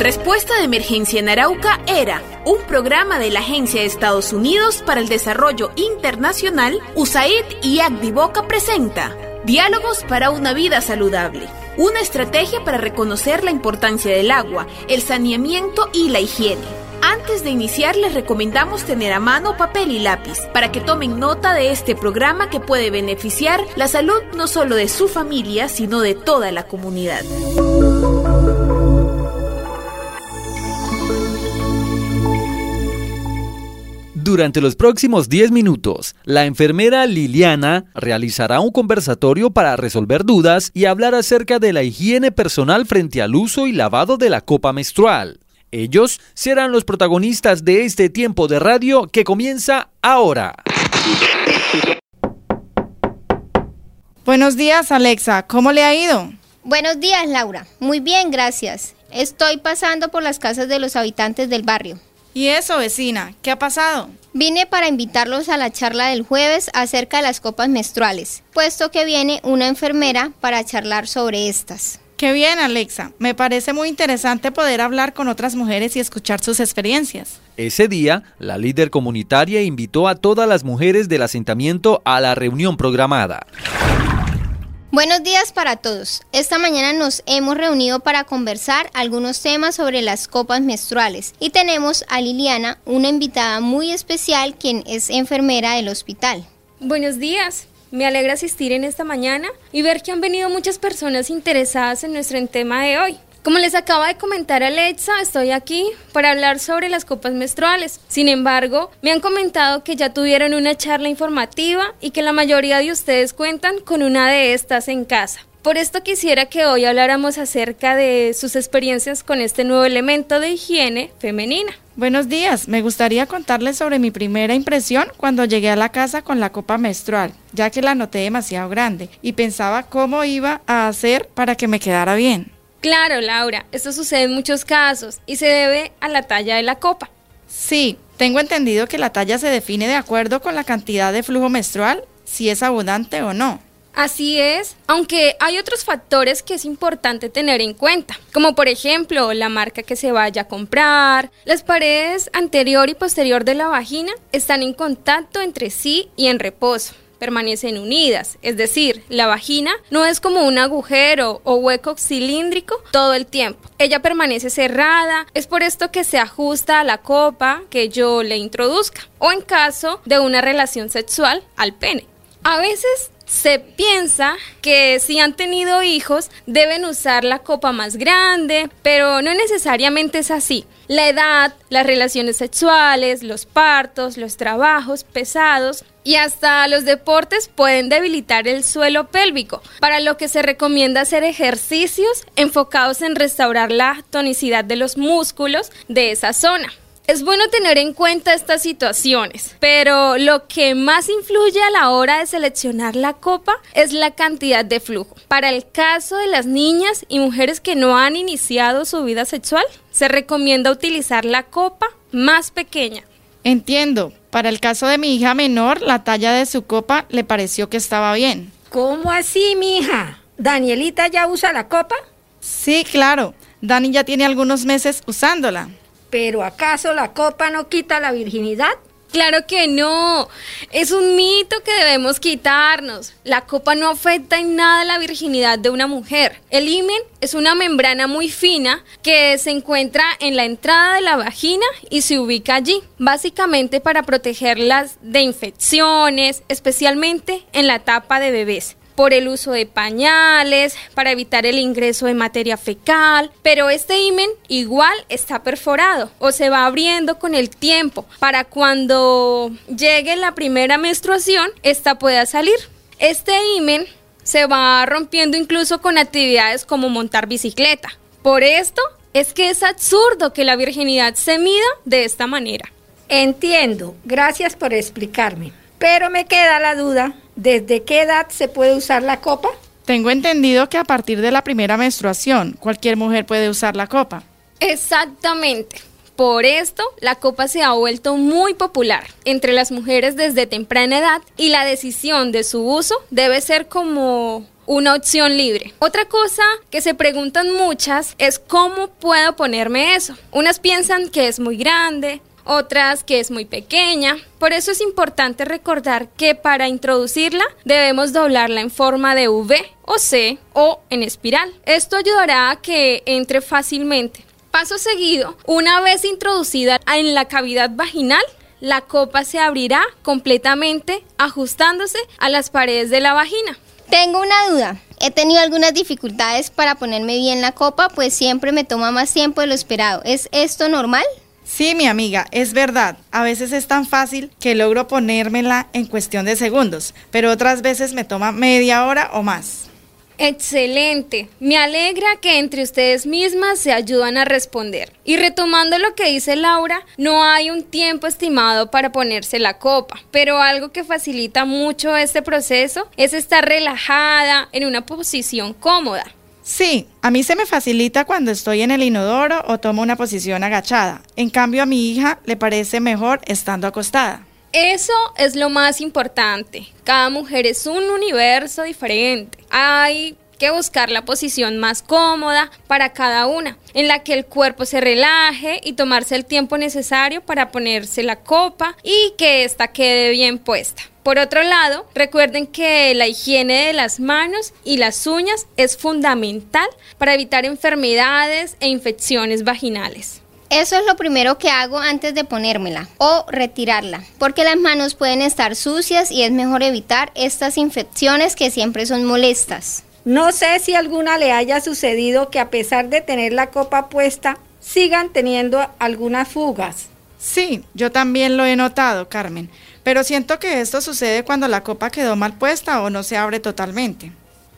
Respuesta de Emergencia en Arauca era un programa de la Agencia de Estados Unidos para el Desarrollo Internacional, USAID y Boca presenta Diálogos para una vida saludable. Una estrategia para reconocer la importancia del agua, el saneamiento y la higiene. Antes de iniciar les recomendamos tener a mano papel y lápiz para que tomen nota de este programa que puede beneficiar la salud no solo de su familia, sino de toda la comunidad. Durante los próximos 10 minutos, la enfermera Liliana realizará un conversatorio para resolver dudas y hablar acerca de la higiene personal frente al uso y lavado de la copa menstrual. Ellos serán los protagonistas de este tiempo de radio que comienza ahora. Buenos días, Alexa. ¿Cómo le ha ido? Buenos días, Laura. Muy bien, gracias. Estoy pasando por las casas de los habitantes del barrio. ¿Y eso, vecina? ¿Qué ha pasado? Vine para invitarlos a la charla del jueves acerca de las copas menstruales, puesto que viene una enfermera para charlar sobre estas. Qué bien, Alexa. Me parece muy interesante poder hablar con otras mujeres y escuchar sus experiencias. Ese día, la líder comunitaria invitó a todas las mujeres del asentamiento a la reunión programada. Buenos días para todos. Esta mañana nos hemos reunido para conversar algunos temas sobre las copas menstruales y tenemos a Liliana, una invitada muy especial quien es enfermera del hospital. Buenos días. Me alegra asistir en esta mañana y ver que han venido muchas personas interesadas en nuestro tema de hoy. Como les acaba de comentar Alexa, estoy aquí para hablar sobre las copas menstruales. Sin embargo, me han comentado que ya tuvieron una charla informativa y que la mayoría de ustedes cuentan con una de estas en casa. Por esto quisiera que hoy habláramos acerca de sus experiencias con este nuevo elemento de higiene femenina. Buenos días, me gustaría contarles sobre mi primera impresión cuando llegué a la casa con la copa menstrual, ya que la noté demasiado grande y pensaba cómo iba a hacer para que me quedara bien. Claro, Laura, esto sucede en muchos casos y se debe a la talla de la copa. Sí, tengo entendido que la talla se define de acuerdo con la cantidad de flujo menstrual, si es abundante o no. Así es, aunque hay otros factores que es importante tener en cuenta, como por ejemplo la marca que se vaya a comprar, las paredes anterior y posterior de la vagina están en contacto entre sí y en reposo permanecen unidas, es decir, la vagina no es como un agujero o hueco cilíndrico todo el tiempo. Ella permanece cerrada, es por esto que se ajusta a la copa que yo le introduzca o en caso de una relación sexual al pene. A veces se piensa que si han tenido hijos deben usar la copa más grande, pero no necesariamente es así. La edad, las relaciones sexuales, los partos, los trabajos pesados y hasta los deportes pueden debilitar el suelo pélvico, para lo que se recomienda hacer ejercicios enfocados en restaurar la tonicidad de los músculos de esa zona. Es bueno tener en cuenta estas situaciones, pero lo que más influye a la hora de seleccionar la copa es la cantidad de flujo. Para el caso de las niñas y mujeres que no han iniciado su vida sexual, se recomienda utilizar la copa más pequeña. Entiendo. Para el caso de mi hija menor, la talla de su copa le pareció que estaba bien. ¿Cómo así, mi hija? ¿Danielita ya usa la copa? Sí, claro. Dani ya tiene algunos meses usándola. ¿Pero acaso la copa no quita la virginidad? Claro que no, es un mito que debemos quitarnos. La copa no afecta en nada la virginidad de una mujer. El himen es una membrana muy fina que se encuentra en la entrada de la vagina y se ubica allí, básicamente para protegerlas de infecciones, especialmente en la etapa de bebés por el uso de pañales, para evitar el ingreso de materia fecal, pero este himen igual está perforado o se va abriendo con el tiempo para cuando llegue la primera menstruación, esta pueda salir. Este himen se va rompiendo incluso con actividades como montar bicicleta. Por esto es que es absurdo que la virginidad se mida de esta manera. Entiendo, gracias por explicarme. Pero me queda la duda, ¿desde qué edad se puede usar la copa? Tengo entendido que a partir de la primera menstruación, cualquier mujer puede usar la copa. Exactamente. Por esto, la copa se ha vuelto muy popular entre las mujeres desde temprana edad y la decisión de su uso debe ser como una opción libre. Otra cosa que se preguntan muchas es cómo puedo ponerme eso. Unas piensan que es muy grande, otras que es muy pequeña. Por eso es importante recordar que para introducirla debemos doblarla en forma de V o C o en espiral. Esto ayudará a que entre fácilmente. Paso seguido, una vez introducida en la cavidad vaginal, la copa se abrirá completamente ajustándose a las paredes de la vagina. Tengo una duda. He tenido algunas dificultades para ponerme bien la copa, pues siempre me toma más tiempo de lo esperado. ¿Es esto normal? Sí, mi amiga, es verdad. A veces es tan fácil que logro ponérmela en cuestión de segundos, pero otras veces me toma media hora o más. Excelente. Me alegra que entre ustedes mismas se ayudan a responder. Y retomando lo que dice Laura, no hay un tiempo estimado para ponerse la copa, pero algo que facilita mucho este proceso es estar relajada en una posición cómoda. Sí, a mí se me facilita cuando estoy en el inodoro o tomo una posición agachada. En cambio a mi hija le parece mejor estando acostada. Eso es lo más importante. Cada mujer es un universo diferente. Hay que buscar la posición más cómoda para cada una, en la que el cuerpo se relaje y tomarse el tiempo necesario para ponerse la copa y que ésta quede bien puesta. Por otro lado, recuerden que la higiene de las manos y las uñas es fundamental para evitar enfermedades e infecciones vaginales. Eso es lo primero que hago antes de ponérmela o retirarla, porque las manos pueden estar sucias y es mejor evitar estas infecciones que siempre son molestas. No sé si alguna le haya sucedido que a pesar de tener la copa puesta, sigan teniendo algunas fugas. Sí, yo también lo he notado, Carmen. Pero siento que esto sucede cuando la copa quedó mal puesta o no se abre totalmente.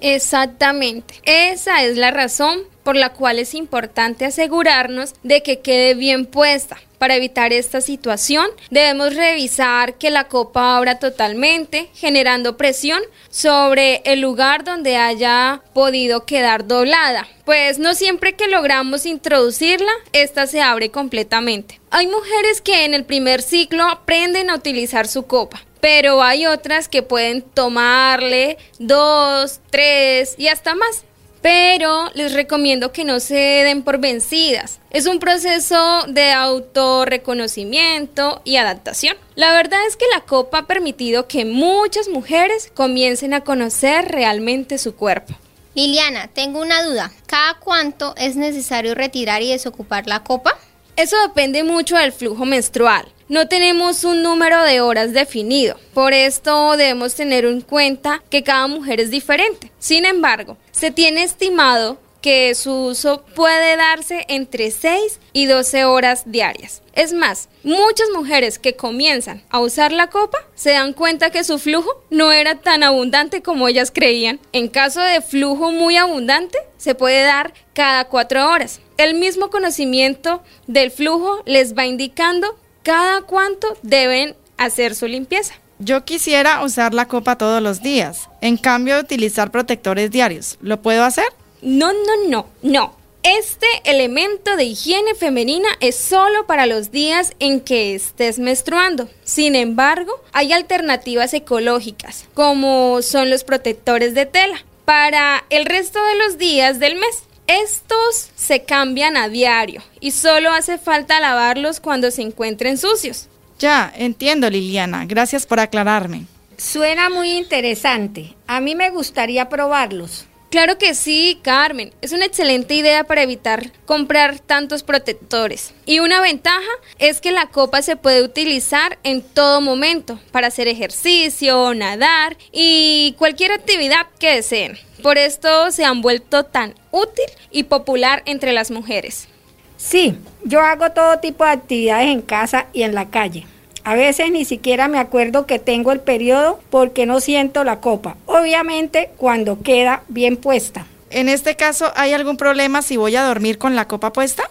Exactamente. Esa es la razón por la cual es importante asegurarnos de que quede bien puesta. Para evitar esta situación, debemos revisar que la copa abra totalmente, generando presión sobre el lugar donde haya podido quedar doblada, pues no siempre que logramos introducirla, esta se abre completamente. Hay mujeres que en el primer ciclo aprenden a utilizar su copa, pero hay otras que pueden tomarle dos, tres y hasta más pero les recomiendo que no se den por vencidas. Es un proceso de autorreconocimiento y adaptación. La verdad es que la copa ha permitido que muchas mujeres comiencen a conocer realmente su cuerpo. Liliana, tengo una duda. ¿Cada cuánto es necesario retirar y desocupar la copa? Eso depende mucho del flujo menstrual no tenemos un número de horas definido. Por esto debemos tener en cuenta que cada mujer es diferente. Sin embargo, se tiene estimado que su uso puede darse entre 6 y 12 horas diarias. Es más, muchas mujeres que comienzan a usar la copa se dan cuenta que su flujo no era tan abundante como ellas creían. En caso de flujo muy abundante, se puede dar cada 4 horas. El mismo conocimiento del flujo les va indicando cada cuánto deben hacer su limpieza. Yo quisiera usar la copa todos los días, en cambio utilizar protectores diarios. ¿Lo puedo hacer? No, no, no, no. Este elemento de higiene femenina es solo para los días en que estés menstruando. Sin embargo, hay alternativas ecológicas, como son los protectores de tela, para el resto de los días del mes. Estos se cambian a diario y solo hace falta lavarlos cuando se encuentren sucios. Ya, entiendo Liliana, gracias por aclararme. Suena muy interesante. A mí me gustaría probarlos. Claro que sí, Carmen. Es una excelente idea para evitar comprar tantos protectores. Y una ventaja es que la copa se puede utilizar en todo momento para hacer ejercicio, nadar y cualquier actividad que deseen. Por esto se han vuelto tan útil y popular entre las mujeres. Sí, yo hago todo tipo de actividades en casa y en la calle. A veces ni siquiera me acuerdo que tengo el periodo porque no siento la copa. Obviamente cuando queda bien puesta. En este caso, ¿hay algún problema si voy a dormir con la copa puesta?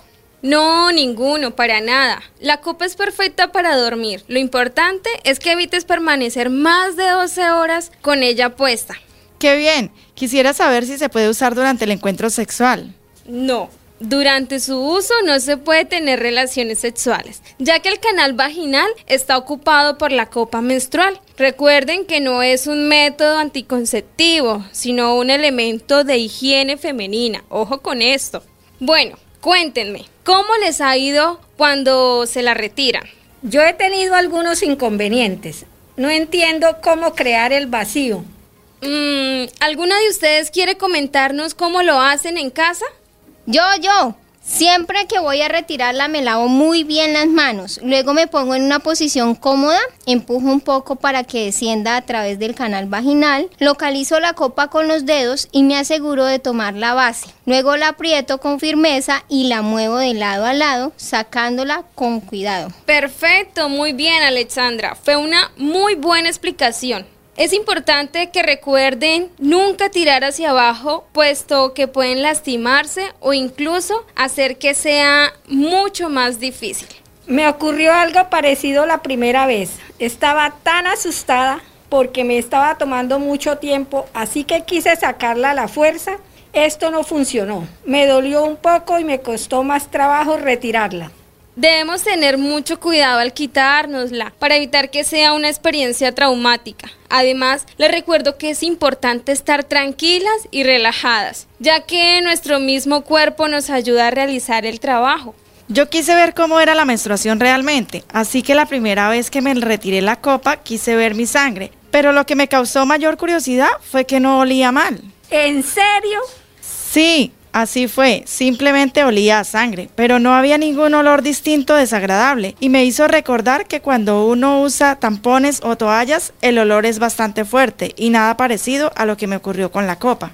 No, ninguno, para nada. La copa es perfecta para dormir. Lo importante es que evites permanecer más de 12 horas con ella puesta. Qué bien. Quisiera saber si se puede usar durante el encuentro sexual. No, durante su uso no se puede tener relaciones sexuales, ya que el canal vaginal está ocupado por la copa menstrual. Recuerden que no es un método anticonceptivo, sino un elemento de higiene femenina. Ojo con esto. Bueno, cuéntenme, ¿cómo les ha ido cuando se la retiran? Yo he tenido algunos inconvenientes. No entiendo cómo crear el vacío. Mm, ¿Alguna de ustedes quiere comentarnos cómo lo hacen en casa? Yo, yo. Siempre que voy a retirarla me lavo muy bien las manos. Luego me pongo en una posición cómoda, empujo un poco para que descienda a través del canal vaginal, localizo la copa con los dedos y me aseguro de tomar la base. Luego la aprieto con firmeza y la muevo de lado a lado, sacándola con cuidado. Perfecto, muy bien Alexandra. Fue una muy buena explicación. Es importante que recuerden nunca tirar hacia abajo, puesto que pueden lastimarse o incluso hacer que sea mucho más difícil. Me ocurrió algo parecido la primera vez. Estaba tan asustada porque me estaba tomando mucho tiempo, así que quise sacarla a la fuerza. Esto no funcionó. Me dolió un poco y me costó más trabajo retirarla. Debemos tener mucho cuidado al quitárnosla para evitar que sea una experiencia traumática. Además, les recuerdo que es importante estar tranquilas y relajadas, ya que nuestro mismo cuerpo nos ayuda a realizar el trabajo. Yo quise ver cómo era la menstruación realmente, así que la primera vez que me retiré la copa quise ver mi sangre, pero lo que me causó mayor curiosidad fue que no olía mal. ¿En serio? Sí, Así fue, simplemente olía a sangre, pero no había ningún olor distinto desagradable y me hizo recordar que cuando uno usa tampones o toallas el olor es bastante fuerte y nada parecido a lo que me ocurrió con la copa.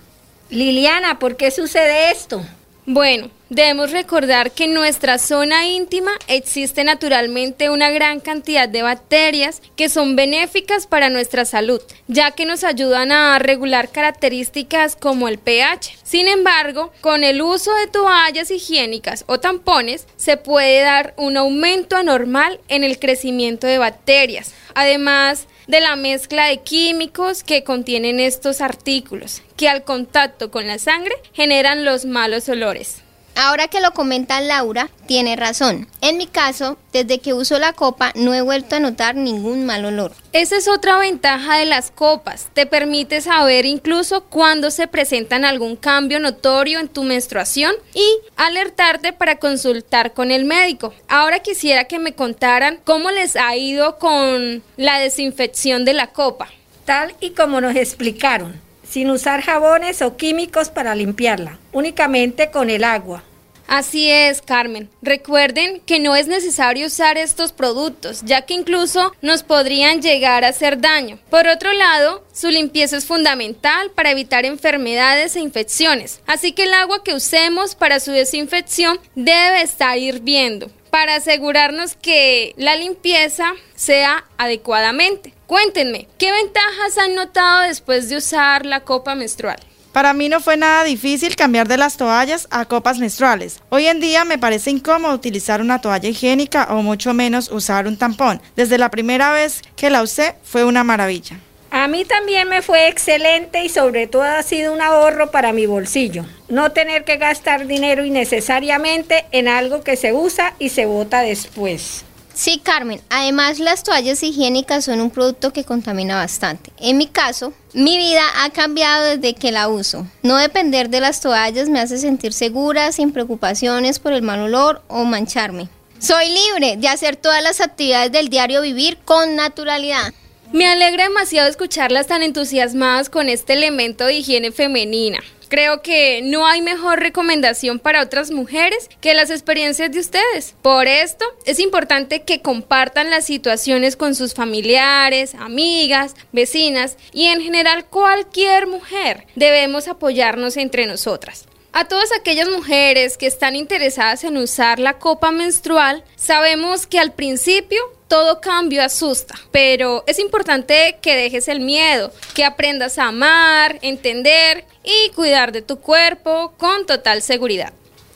Liliana, ¿por qué sucede esto? Bueno, debemos recordar que en nuestra zona íntima existe naturalmente una gran cantidad de bacterias que son benéficas para nuestra salud, ya que nos ayudan a regular características como el pH. Sin embargo, con el uso de toallas higiénicas o tampones se puede dar un aumento anormal en el crecimiento de bacterias. Además, de la mezcla de químicos que contienen estos artículos, que al contacto con la sangre generan los malos olores. Ahora que lo comenta Laura, tiene razón. En mi caso, desde que uso la copa no he vuelto a notar ningún mal olor. Esa es otra ventaja de las copas. Te permite saber incluso cuando se presentan algún cambio notorio en tu menstruación y alertarte para consultar con el médico. Ahora quisiera que me contaran cómo les ha ido con la desinfección de la copa. Tal y como nos explicaron sin usar jabones o químicos para limpiarla, únicamente con el agua. Así es, Carmen. Recuerden que no es necesario usar estos productos, ya que incluso nos podrían llegar a hacer daño. Por otro lado, su limpieza es fundamental para evitar enfermedades e infecciones, así que el agua que usemos para su desinfección debe estar hirviendo para asegurarnos que la limpieza sea adecuadamente. Cuéntenme, ¿qué ventajas han notado después de usar la copa menstrual? Para mí no fue nada difícil cambiar de las toallas a copas menstruales. Hoy en día me parece incómodo utilizar una toalla higiénica o mucho menos usar un tampón. Desde la primera vez que la usé fue una maravilla. A mí también me fue excelente y sobre todo ha sido un ahorro para mi bolsillo. No tener que gastar dinero innecesariamente en algo que se usa y se bota después. Sí, Carmen. Además, las toallas higiénicas son un producto que contamina bastante. En mi caso, mi vida ha cambiado desde que la uso. No depender de las toallas me hace sentir segura, sin preocupaciones por el mal olor o mancharme. Soy libre de hacer todas las actividades del diario vivir con naturalidad. Me alegra demasiado escucharlas tan entusiasmadas con este elemento de higiene femenina. Creo que no hay mejor recomendación para otras mujeres que las experiencias de ustedes. Por esto, es importante que compartan las situaciones con sus familiares, amigas, vecinas y en general cualquier mujer. Debemos apoyarnos entre nosotras. A todas aquellas mujeres que están interesadas en usar la copa menstrual, sabemos que al principio todo cambio asusta, pero es importante que dejes el miedo, que aprendas a amar, entender y cuidar de tu cuerpo con total seguridad.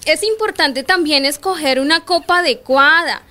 Es importante también escoger una copa adecuada,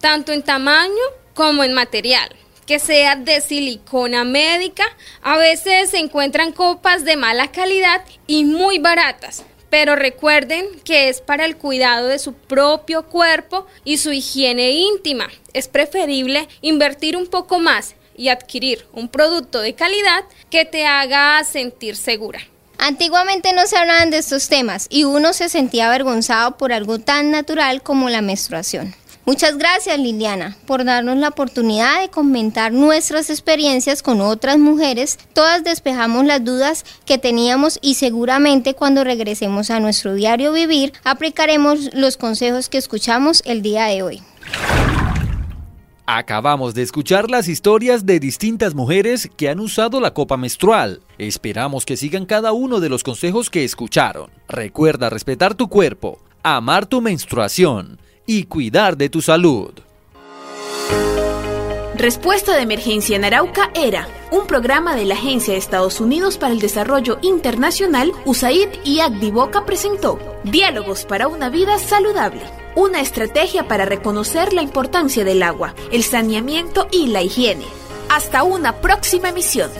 tanto en tamaño como en material que sea de silicona médica. A veces se encuentran copas de mala calidad y muy baratas, pero recuerden que es para el cuidado de su propio cuerpo y su higiene íntima. Es preferible invertir un poco más y adquirir un producto de calidad que te haga sentir segura. Antiguamente no se hablaban de estos temas y uno se sentía avergonzado por algo tan natural como la menstruación. Muchas gracias Liliana por darnos la oportunidad de comentar nuestras experiencias con otras mujeres. Todas despejamos las dudas que teníamos y seguramente cuando regresemos a nuestro diario vivir aplicaremos los consejos que escuchamos el día de hoy. Acabamos de escuchar las historias de distintas mujeres que han usado la copa menstrual. Esperamos que sigan cada uno de los consejos que escucharon. Recuerda respetar tu cuerpo, amar tu menstruación y cuidar de tu salud. Respuesta de Emergencia en Arauca era un programa de la Agencia de Estados Unidos para el Desarrollo Internacional, USAID y Agdivoca presentó Diálogos para una vida saludable, una estrategia para reconocer la importancia del agua, el saneamiento y la higiene. Hasta una próxima emisión.